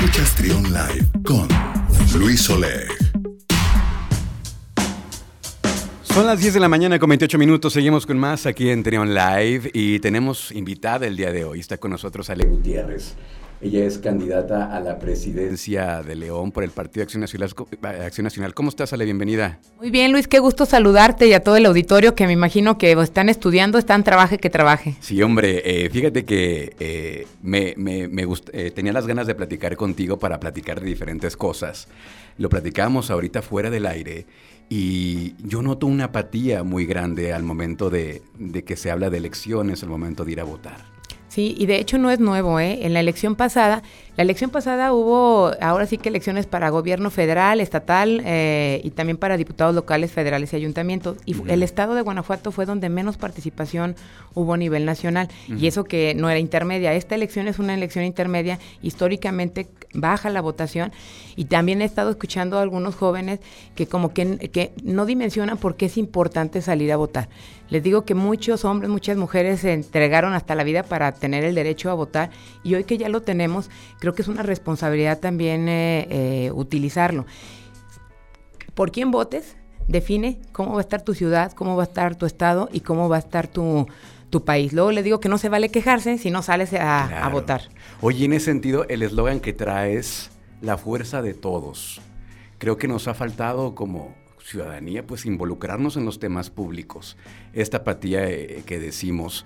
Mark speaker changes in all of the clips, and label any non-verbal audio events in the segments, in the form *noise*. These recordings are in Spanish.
Speaker 1: Escuchas Trión Live con Luis Oleg.
Speaker 2: Son las 10 de la mañana con 28 minutos. Seguimos con más aquí en Trión Live y tenemos invitada el día de hoy. Está con nosotros Ale Gutiérrez. Ella es candidata a la presidencia de León por el Partido Acción Nacional. Acción Nacional. ¿Cómo estás, Ale? Bienvenida.
Speaker 3: Muy bien, Luis, qué gusto saludarte y a todo el auditorio que me imagino que están estudiando, están trabaje que trabaje.
Speaker 2: Sí, hombre, eh, fíjate que eh, me, me, me eh, tenía las ganas de platicar contigo para platicar de diferentes cosas. Lo platicábamos ahorita fuera del aire y yo noto una apatía muy grande al momento de, de que se habla de elecciones, al momento de ir a votar.
Speaker 3: Sí, y de hecho no es nuevo, ¿eh? En la elección pasada, la elección pasada hubo ahora sí que elecciones para gobierno federal, estatal eh, y también para diputados locales, federales y ayuntamientos. Y el estado de Guanajuato fue donde menos participación hubo a nivel nacional. Y eso que no era intermedia. Esta elección es una elección intermedia, históricamente baja la votación. Y también he estado escuchando a algunos jóvenes que como que, que no dimensionan por qué es importante salir a votar. Les digo que muchos hombres, muchas mujeres se entregaron hasta la vida para tener el derecho a votar y hoy que ya lo tenemos, creo que es una responsabilidad también eh, eh, utilizarlo. ¿Por quién votes? Define cómo va a estar tu ciudad, cómo va a estar tu estado y cómo va a estar tu, tu país. Luego les digo que no se vale quejarse si no sales a, a votar.
Speaker 2: Oye, en ese sentido, el eslogan que traes, la fuerza de todos, creo que nos ha faltado como ciudadanía, pues involucrarnos en los temas públicos. Esta apatía eh, que decimos,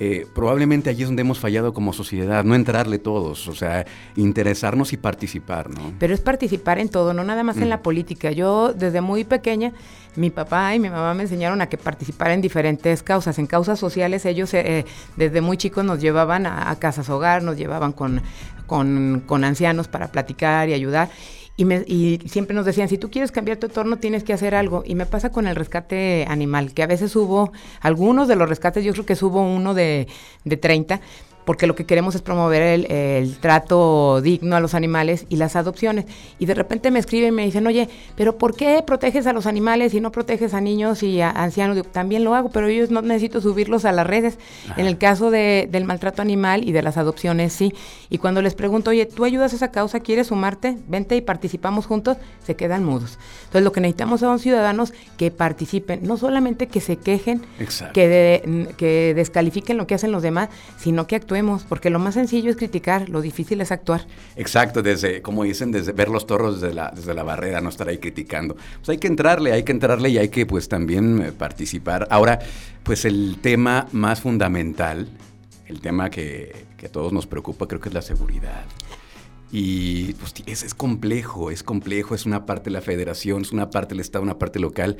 Speaker 2: eh, probablemente allí es donde hemos fallado como sociedad, no entrarle todos, o sea, interesarnos y participar, ¿no?
Speaker 3: Pero es participar en todo, no nada más en la mm. política. Yo desde muy pequeña, mi papá y mi mamá me enseñaron a que participar en diferentes causas. En causas sociales ellos eh, desde muy chicos nos llevaban a, casas hogar, nos llevaban con, con, con ancianos para platicar y ayudar. Y, me, y, siempre nos decían, si tú quieres cambiar tu entorno, tienes que hacer algo. Y me pasa con el rescate animal, que a veces hubo, algunos de los rescates, yo creo que hubo uno de, de 30, porque lo que queremos es promover el, trato digno a los animales y las adopciones. Y de repente me escriben y me dicen, oye, pero ¿por qué proteges a los animales y no proteges a niños y a ancianos? también lo hago, pero ellos no necesito subirlos a las redes. En el caso de, del maltrato animal y de las adopciones, sí. Y cuando les pregunto, oye, ¿tú ayudas a esa causa? ¿Quieres sumarte? Vente y participamos juntos, se quedan mudos. Entonces lo que necesitamos son ciudadanos que participen, no solamente que se quejen, que, que descalifiquen lo que hacen los demás, sino que actúen porque lo más sencillo es criticar, lo difícil es actuar.
Speaker 2: Exacto, desde, como dicen, desde ver los toros desde la, desde la barrera, no estar ahí criticando. Pues hay que entrarle, hay que entrarle y hay que pues también eh, participar. Ahora, pues el tema más fundamental, el tema que, que a todos nos preocupa, creo que es la seguridad. Y pues es, es complejo, es complejo, es una parte de la federación, es una parte del Estado, una parte local.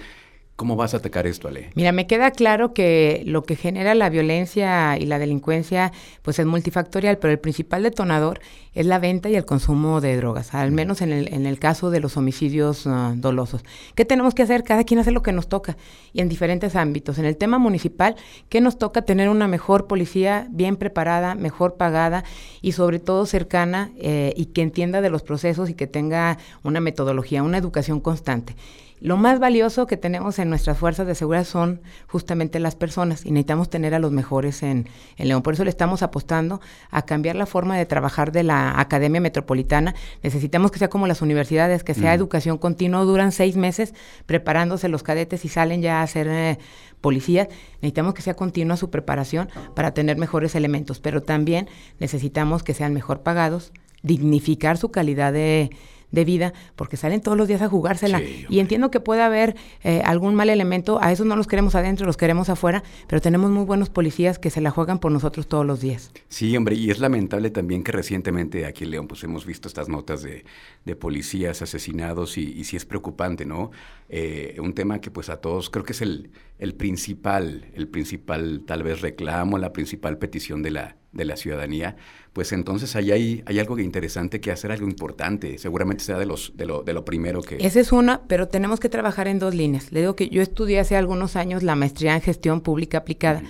Speaker 2: ¿Cómo vas a atacar esto, Ale?
Speaker 3: Mira, me queda claro que lo que genera la violencia y la delincuencia pues es multifactorial, pero el principal detonador es la venta y el consumo de drogas, al menos en el, en el caso de los homicidios uh, dolosos. ¿Qué tenemos que hacer? Cada quien hace lo que nos toca y en diferentes ámbitos. En el tema municipal, ¿qué nos toca? Tener una mejor policía bien preparada, mejor pagada y sobre todo cercana eh, y que entienda de los procesos y que tenga una metodología, una educación constante. Lo más valioso que tenemos en nuestras fuerzas de seguridad son justamente las personas y necesitamos tener a los mejores en, León. Por eso le estamos apostando a cambiar la forma de trabajar de la Academia Metropolitana. Necesitamos que sea como las universidades, que sea educación continua. Duran seis meses preparándose los cadetes y salen ya a ser eh, policías. Necesitamos que sea continua su preparación para tener mejores elementos, pero también necesitamos que sean mejor pagados, dignificar su calidad de de vida, porque salen todos los días a jugársela. y entiendo que puede haber eh, algún mal elemento, a esos no los queremos adentro, los queremos afuera, pero tenemos muy buenos policías que se la juegan por nosotros todos los días.
Speaker 2: Sí, hombre, y es lamentable también que recientemente aquí en León pues hemos visto estas notas de, de policías asesinados y, y sí es preocupante, ¿no? Eh, un tema que pues a todos creo que es el, el principal, el principal tal vez reclamo, la principal petición de la, de la ciudadanía, pues entonces ahí hay, hay algo interesante que hacer, algo importante. Seguramente sea de, los, de, lo, de lo primero que...
Speaker 3: Esa es una, pero tenemos que trabajar en dos líneas. Le digo que yo estudié hace algunos años la maestría en gestión pública aplicada.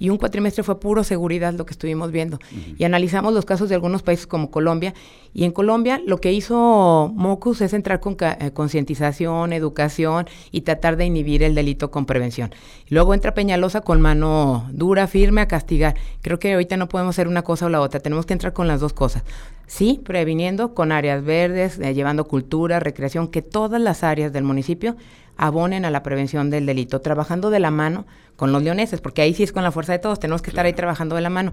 Speaker 3: Y un cuatrimestre fue puro seguridad lo que estuvimos viendo. Y analizamos los casos de algunos países como Colombia, y en Colombia lo que hizo Mocus es entrar con eh, concientización, educación y tratar de inhibir el delito con prevención. luego entra Peñalosa con mano dura, firme a castigar. Creo que ahorita no podemos hacer una cosa o la otra, tenemos que entrar con las dos cosas. Sí, previniendo con áreas verdes, eh, llevando cultura, recreación, que todas las áreas del municipio abonen a la prevención del delito, trabajando de la mano con los leoneses, porque ahí sí es con la fuerza de todos, tenemos que estar ahí trabajando de la mano.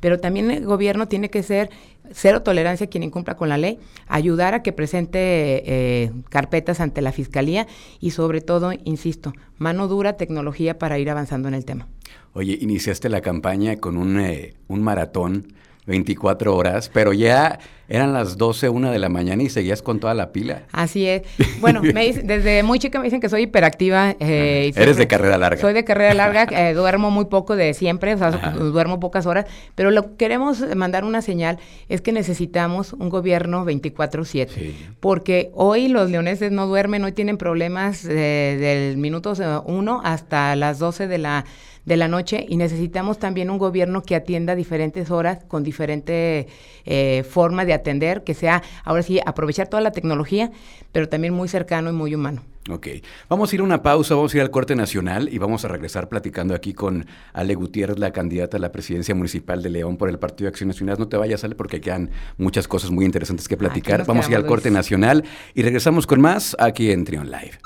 Speaker 3: Pero también el gobierno tiene que ser cero tolerancia a quien incumpla con la ley, ayudar a que presente eh, carpetas ante la fiscalía y sobre todo, insisto, mano dura, tecnología para ir avanzando en el tema.
Speaker 2: Oye, iniciaste la campaña con un, eh, un maratón 24 horas, pero ya eran las 12, una de la mañana y seguías con toda la pila.
Speaker 3: Así es. *laughs* Bueno, me desde muy chica me dicen que soy hiperactiva.
Speaker 2: Eh, Eres de carrera larga.
Speaker 3: Soy de carrera larga, *laughs* eh, duermo muy poco de siempre, o sea, duermo pocas horas, pero lo que queremos mandar una señal es que necesitamos un gobierno 24/7, porque hoy los leoneses no duermen, hoy tienen problemas eh, del minuto 1 hasta las 12 de la de la noche y necesitamos también un gobierno que atienda diferentes horas con diferente eh, forma de atender, que sea, ahora sí, aprovechar toda la tecnología, pero también muy cercano y muy humano.
Speaker 2: Ok, vamos a ir a una pausa, vamos a ir al corte nacional y vamos a regresar platicando aquí con Ale Gutiérrez, la candidata a la presidencia municipal de León por el Partido de Acción Nacional. No te vayas, Ale, porque quedan muchas cosas muy interesantes que platicar. Vamos a ir al corte nacional y regresamos con más aquí en Trion Live.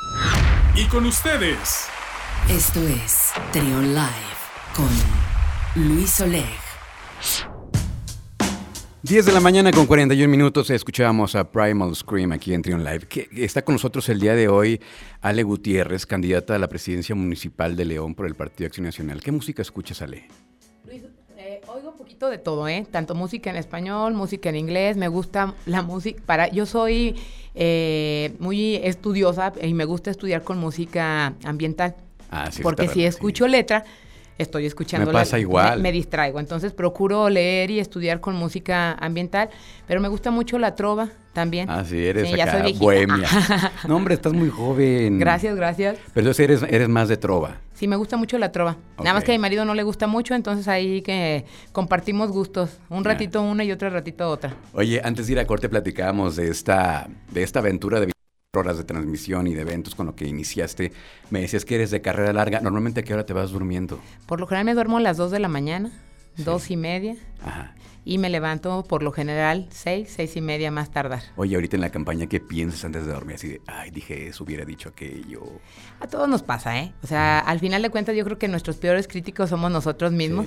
Speaker 4: Y con ustedes.
Speaker 5: Esto es Trion Live con Luis Oleg.
Speaker 2: 10 de la mañana con 41 minutos escuchábamos a Primal Scream aquí en Trion Live. Que está con nosotros el día de hoy Ale Gutiérrez, candidata a la presidencia municipal de León por el Partido Acción Nacional. ¿Qué música escuchas, Ale?
Speaker 3: Luis, eh, oigo un poquito de todo, ¿eh? Tanto música en español, música en inglés. Me gusta la música. Para, yo soy eh, muy estudiosa y me gusta estudiar con música ambiental. Ah, porque si escucho letra, estoy escuchando.
Speaker 2: Me pasa igual.
Speaker 3: Me, distraigo. Entonces procuro leer y estudiar con música ambiental, pero me gusta mucho la trova también.
Speaker 2: Ah, sí, eres acá, bohemia. *laughs* no, hombre, estás muy joven.
Speaker 3: Gracias, gracias.
Speaker 2: Pero entonces eres, eres más de trova.
Speaker 3: Sí, me gusta mucho la trova. Nada más que a mi marido no le gusta mucho, entonces ahí que compartimos gustos. Un ratito una y otro ratito otra.
Speaker 2: Oye, antes de ir a corte platicábamos de esta, de esta aventura de horas de transmisión y de eventos con lo que iniciaste, me decías que eres de carrera larga. Normalmente, ¿a qué hora te vas durmiendo?
Speaker 3: Por lo general me duermo a las 2 de la mañana, dos y media. Ajá y me levanto por lo general seis, seis y media más tardar.
Speaker 2: Oye, ahorita en la campaña, ¿qué piensas antes de dormir? Así de, ay, dije eso, hubiera dicho aquello.
Speaker 3: A todos nos pasa, ¿eh? O sea, al final de cuentas yo creo que nuestros peores críticos somos nosotros mismos.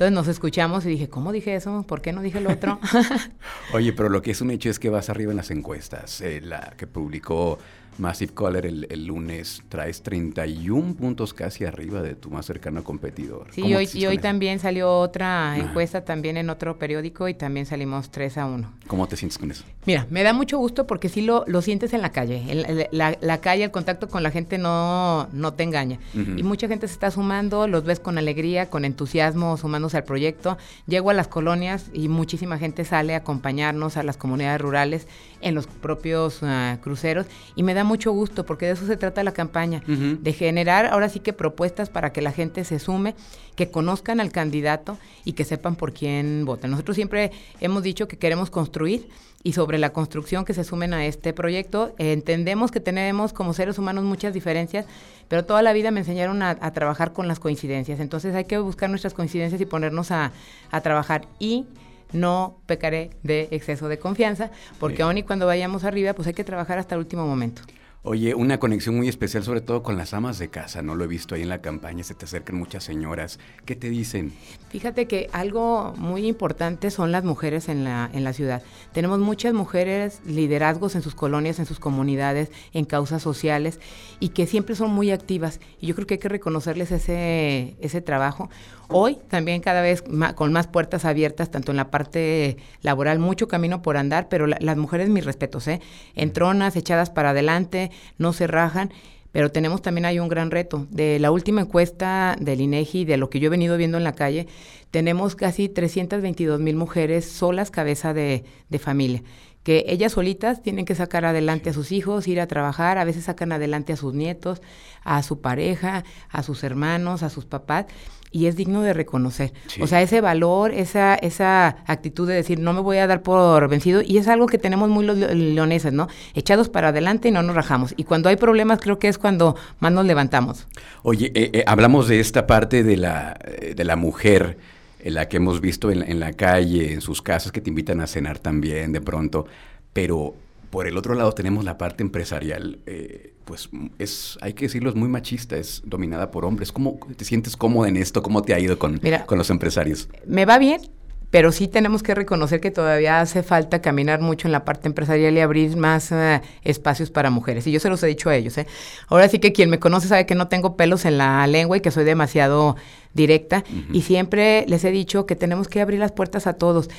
Speaker 3: Entonces nos escuchamos y dije, ¿cómo dije eso? ¿Por qué no dije lo otro? *laughs*
Speaker 2: Oye, pero lo que es un hecho es que vas arriba en las encuestas. Eh, la que publicó Massive Caller el, lunes, traes 31 puntos casi arriba de tu más cercano competidor.
Speaker 3: Sí, hoy, y hoy también salió otra encuesta también en otro periódico y también salimos 3 a 1.
Speaker 2: ¿Cómo te sientes con eso?
Speaker 3: Mira, me da mucho gusto porque sí lo, lo sientes en la calle. la, calle, el contacto con la gente no, no te engaña. Y mucha gente se está sumando, los ves con alegría, con entusiasmo, sumándose al proyecto. Llego a las colonias y muchísima gente sale a acompañarnos a las comunidades rurales en los propios ah, cruceros y me da mucho gusto porque de eso se trata la campaña, de generar ahora sí que propuestas para que la gente se sume, que conozcan al candidato y que sepan por quién vota. Nosotros siempre hemos dicho que queremos construir y sobre la construcción que se sumen a este proyecto. entendemos que tenemos como seres humanos muchas diferencias, pero toda la vida me enseñaron a, trabajar con las coincidencias. Entonces hay que buscar nuestras coincidencias y ponernos a, a trabajar. Y no pecaré de exceso de confianza, porque aún y cuando vayamos arriba, pues hay que trabajar hasta el último momento.
Speaker 2: Oye, una conexión muy especial, sobre todo con las amas de casa, ¿no? Lo he visto ahí en la campaña, se te acercan muchas señoras. ¿Qué te dicen?
Speaker 3: Fíjate que algo muy importante son las mujeres en la, en la ciudad. Tenemos muchas mujeres liderazgos en sus colonias, en sus comunidades, en causas sociales, y que siempre son muy activas. Y yo creo que hay que reconocerles ese, ese trabajo. Hoy también cada vez con más puertas abiertas, tanto en la parte laboral, mucho camino por andar, pero las mujeres, mis respetos, ¿eh? Entronas, echadas para adelante, no se rajan. Pero tenemos también hay un gran reto. De la última encuesta del INEGI, de lo que yo he venido viendo en la calle, tenemos casi 322 mil mujeres solas cabeza de, de familia que ellas solitas tienen que sacar adelante a sus hijos, ir a trabajar, a veces sacan adelante a sus nietos, a su pareja, a sus hermanos, a sus papás, y es digno de reconocer. O sea, ese valor, esa, esa actitud de decir, no me voy a dar por vencido, y es algo que tenemos muy los leoneses, ¿no? Echados para adelante y no nos rajamos. Y cuando hay problemas, creo que es cuando más nos levantamos.
Speaker 2: Oye, eh, eh, hablamos de esta parte de la, eh, de la mujer, en la que hemos visto en, en la calle, en sus casas, que te invitan a cenar también de pronto, pero por el otro lado tenemos la parte empresarial, eh, pues es, hay que decirlo, es muy machista, es dominada por hombres. ¿Cómo te sientes cómoda en esto? ¿Cómo te ha ido con, con los empresarios?
Speaker 3: Me va bien, pero sí tenemos que reconocer que todavía hace falta caminar mucho en la parte empresarial y abrir más eh, espacios para mujeres. Y yo se los he dicho a ellos. ¿eh? Ahora sí que quien me conoce sabe que no tengo pelos en la lengua y que soy demasiado directa. Y siempre les he dicho que tenemos que abrir las puertas a todos.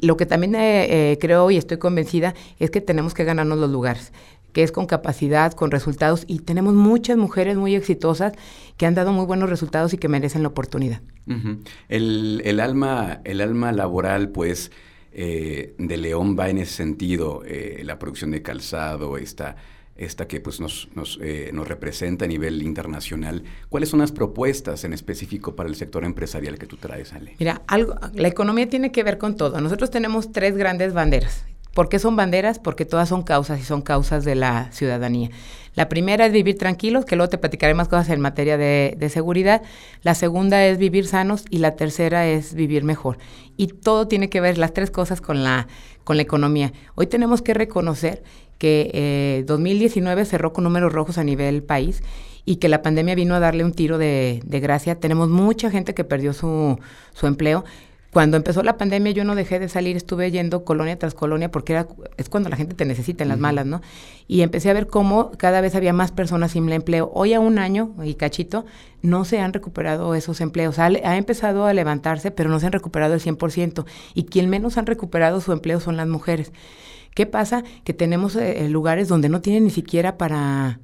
Speaker 3: Lo que también eh, eh, creo y estoy convencida es que tenemos que ganarnos los lugares que es con capacidad, con resultados, y tenemos muchas mujeres muy exitosas que han dado muy buenos resultados y que merecen la oportunidad.
Speaker 2: El, alma, el alma laboral, pues, eh, de León va en ese sentido, la producción de calzado, esta esta que pues nos, nos, eh, nos, representa a nivel internacional. ¿Cuáles son las propuestas en específico para el sector empresarial que tú traes, Ale?
Speaker 3: Mira, algo, la economía tiene que ver con todo. Nosotros tenemos tres grandes banderas. ¿Por qué son banderas? Porque todas son causas y son causas de la ciudadanía. La primera es vivir tranquilos, que luego te platicaré más cosas en materia de, seguridad. La segunda es vivir sanos y la tercera es vivir mejor. Y todo tiene que ver, las tres cosas, con la, con la economía. Hoy tenemos que reconocer que eh, 2019 cerró con números rojos a nivel país y que la pandemia vino a darle un tiro de, de gracia. Tenemos mucha gente que perdió su, su empleo. Cuando empezó la pandemia yo no dejé de salir, estuve yendo colonia tras colonia porque era, es cuando la gente te necesita en las malas, ¿no? Y empecé a ver cómo cada vez había más personas sin empleo. Hoy a un año y cachito no se han recuperado esos empleos. Ha, ha empezado a levantarse, pero no se han recuperado el 100%. Y quien menos han recuperado su empleo son las mujeres. ¿Qué pasa? Que tenemos eh, eh, lugares donde no tienen ni siquiera para,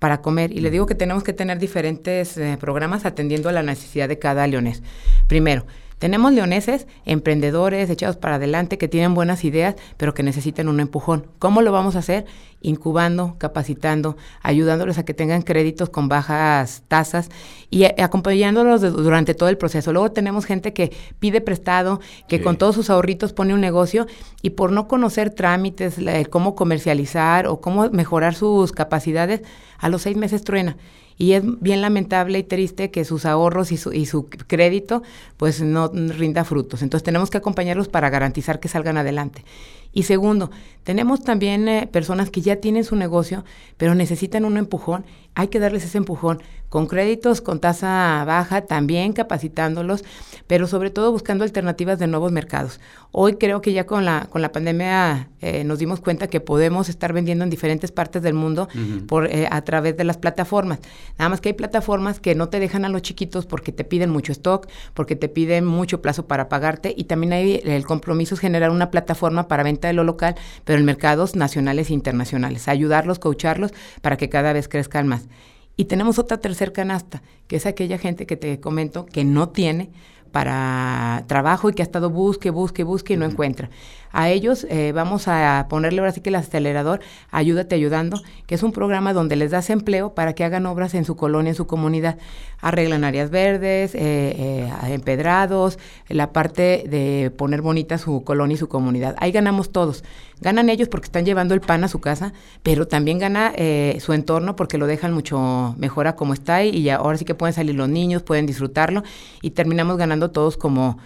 Speaker 3: para comer. Y le digo que tenemos que tener diferentes eh, programas atendiendo a la necesidad de cada leonés. Primero, tenemos leoneses, emprendedores, echados para adelante, que tienen buenas ideas, pero que necesitan un empujón. ¿Cómo lo vamos a hacer? Incubando, capacitando, ayudándoles a que tengan créditos con bajas tasas y acompañándolos durante todo el proceso. Luego tenemos gente que pide prestado, que con todos sus ahorritos pone un negocio y por no conocer trámites, cómo comercializar o cómo mejorar sus capacidades, a los seis meses truena y es bien lamentable y triste que sus ahorros y su, y su crédito pues no rinda frutos. Entonces tenemos que acompañarlos para garantizar que salgan adelante. Y segundo, tenemos también eh, personas que ya tienen su negocio, pero necesitan un empujón. Hay que darles ese empujón con créditos con tasa baja, también capacitándolos, pero sobre todo buscando alternativas de nuevos mercados. Hoy creo que ya con la, con la pandemia eh, nos dimos cuenta que podemos estar vendiendo en diferentes partes del mundo por, eh, a través de las plataformas. Nada más que hay plataformas que no te dejan a los chiquitos porque te piden mucho stock, porque te piden mucho plazo para pagarte y también hay el compromiso es generar una plataforma para venta de lo local, pero en mercados nacionales e internacionales. Ayudarlos, coacharlos para que cada vez crezcan más. Y tenemos otra tercer canasta, que es aquella gente que te comento que no tiene para trabajo y que ha estado busque, busque, busque y no encuentra. A ellos eh, vamos a ponerle ahora sí que el acelerador, Ayúdate Ayudando, que es un programa donde les das empleo para que hagan obras en su colonia, en su comunidad. Arreglan áreas verdes, eh, eh, empedrados, la parte de poner bonita su colonia y su comunidad. Ahí ganamos todos. Ganan ellos porque están llevando el pan a su casa, pero también gana su entorno porque lo dejan mucho mejor a como está y ahora sí que pueden salir los niños, pueden disfrutarlo y terminamos ganando todos como,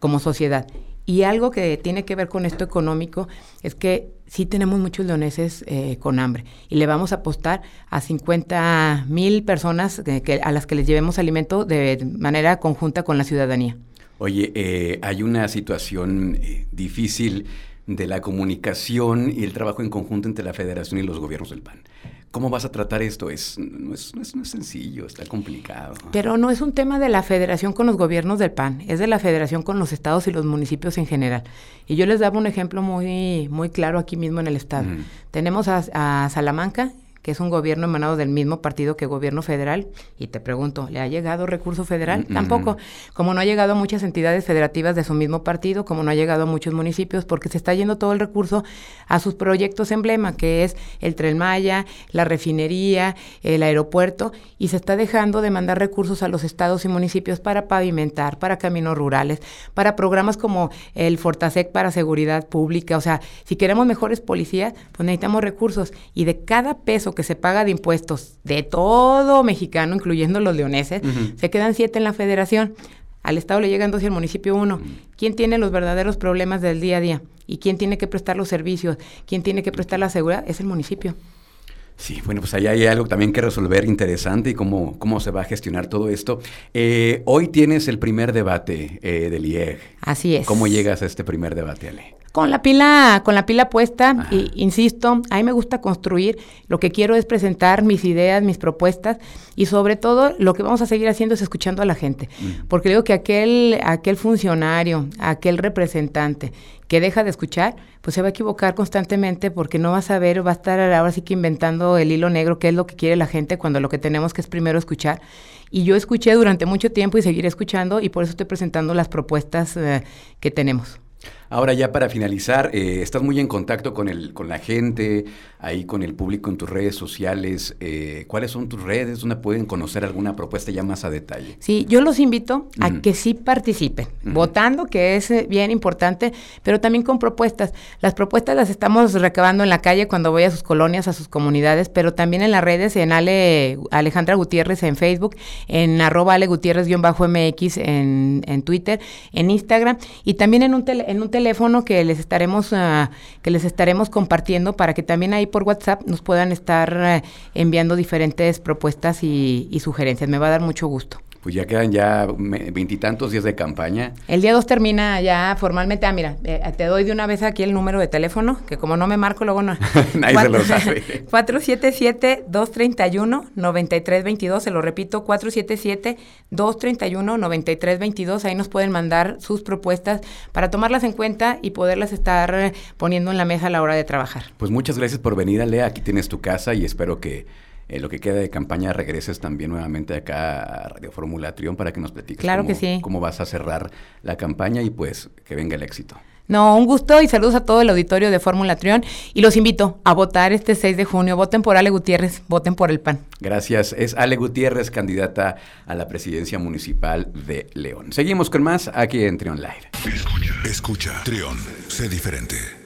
Speaker 3: como sociedad. Y algo que tiene que ver con esto económico es que sí tenemos muchos leoneses eh, con hambre y le vamos a apostar a 50 mil personas que, a las que les llevemos alimento de manera conjunta con la ciudadanía.
Speaker 2: Oye, eh, hay una situación eh, difícil de la comunicación y el trabajo en conjunto entre la federación y los gobiernos del PAN. ¿Cómo vas a tratar esto? Es, no, es, no, es, sencillo, está complicado.
Speaker 3: Pero no es un tema de la federación con los gobiernos del PAN, es de la federación con los estados y los municipios en general. Y yo les daba un ejemplo muy, muy claro aquí mismo en el estado. Tenemos a, a Salamanca, que es un gobierno emanado del mismo partido que gobierno federal. Y te pregunto, ¿le ha llegado recurso federal? Tampoco. Como no ha llegado a muchas entidades federativas de su mismo partido, como no ha llegado a muchos municipios, porque se está yendo todo el recurso a sus proyectos emblema, que es el Tren Maya, la refinería, el aeropuerto, y se está dejando de mandar recursos a los estados y municipios para pavimentar, para caminos rurales, para programas como el Fortasec para seguridad pública. O sea, si queremos mejores policías, pues necesitamos recursos. Y de cada peso que se paga de impuestos de todo mexicano, incluyendo los leoneses, se quedan siete en la federación. Al Estado le llegan dos y al municipio uno. ¿Quién tiene los verdaderos problemas del día a día? ¿Y quién tiene que prestar los servicios? ¿Quién tiene que prestar la seguridad? Es el municipio.
Speaker 2: Sí, bueno, pues ahí hay algo también que resolver interesante y cómo, cómo se va a gestionar todo esto. Eh, hoy tienes el primer debate eh, del IEG.
Speaker 3: Así es.
Speaker 2: ¿Cómo llegas a este primer debate, Ale?
Speaker 3: Con la pila, con la pila puesta, y, insisto, a mí me gusta construir, lo que quiero es presentar mis ideas, mis propuestas, y sobre todo lo que vamos a seguir haciendo es escuchando a la gente. Mm. Porque digo que aquel, aquel funcionario, aquel representante que deja de escuchar, pues se va a equivocar constantemente porque no va a saber, va a estar ahora sí que inventando el hilo negro, qué es lo que quiere la gente, cuando lo que tenemos que es primero escuchar. Y yo escuché durante mucho tiempo y seguiré escuchando y por eso estoy presentando las propuestas eh, que tenemos.
Speaker 2: Ahora ya para finalizar, eh, estás muy en contacto con, el, con la gente, ahí con el público en tus redes sociales. Eh, ¿Cuáles son tus redes? ¿Dónde pueden conocer alguna propuesta ya más a detalle?
Speaker 3: Sí, yo los invito a que sí participen, votando, que es eh, bien importante, pero también con propuestas. Las propuestas las estamos recabando en la calle cuando voy a sus colonias, a sus comunidades, pero también en las redes, en Ale, Alejandra Gutiérrez en Facebook, en arroba Ale Gutiérrez-MX en, en Twitter, en Instagram y también en un, en un teléfono que les estaremos uh, que les estaremos compartiendo para que también ahí por WhatsApp nos puedan estar uh, enviando diferentes propuestas y, y sugerencias. Me va a dar mucho gusto
Speaker 2: pues ya quedan ya veintitantos días de campaña.
Speaker 3: El día 2 termina ya formalmente. Ah, mira, eh, te doy de una vez aquí el número de teléfono, que como no me marco, luego no. *laughs*
Speaker 2: Nadie se lo sabe. *laughs*
Speaker 3: 477-231-9322, se lo repito, 477-231-9322. Ahí nos pueden mandar sus propuestas para tomarlas en cuenta y poderlas estar poniendo en la mesa a la hora de trabajar.
Speaker 2: Pues muchas gracias por venir, Lea. Aquí tienes tu casa y espero que en lo que queda de campaña regreses también nuevamente acá a Radio Fórmula Trión para que nos platiques
Speaker 3: claro
Speaker 2: cómo,
Speaker 3: que sí.
Speaker 2: cómo vas a cerrar la campaña y pues que venga el éxito.
Speaker 3: No, un gusto y saludos a todo el auditorio de Fórmula Trión y los invito a votar este 6 de junio. Voten por Ale Gutiérrez, voten por el PAN.
Speaker 2: Gracias. Es Ale Gutiérrez, candidata a la presidencia municipal de León. Seguimos con más aquí en Trión Live.
Speaker 1: Escucha, escucha. Trión, sé diferente.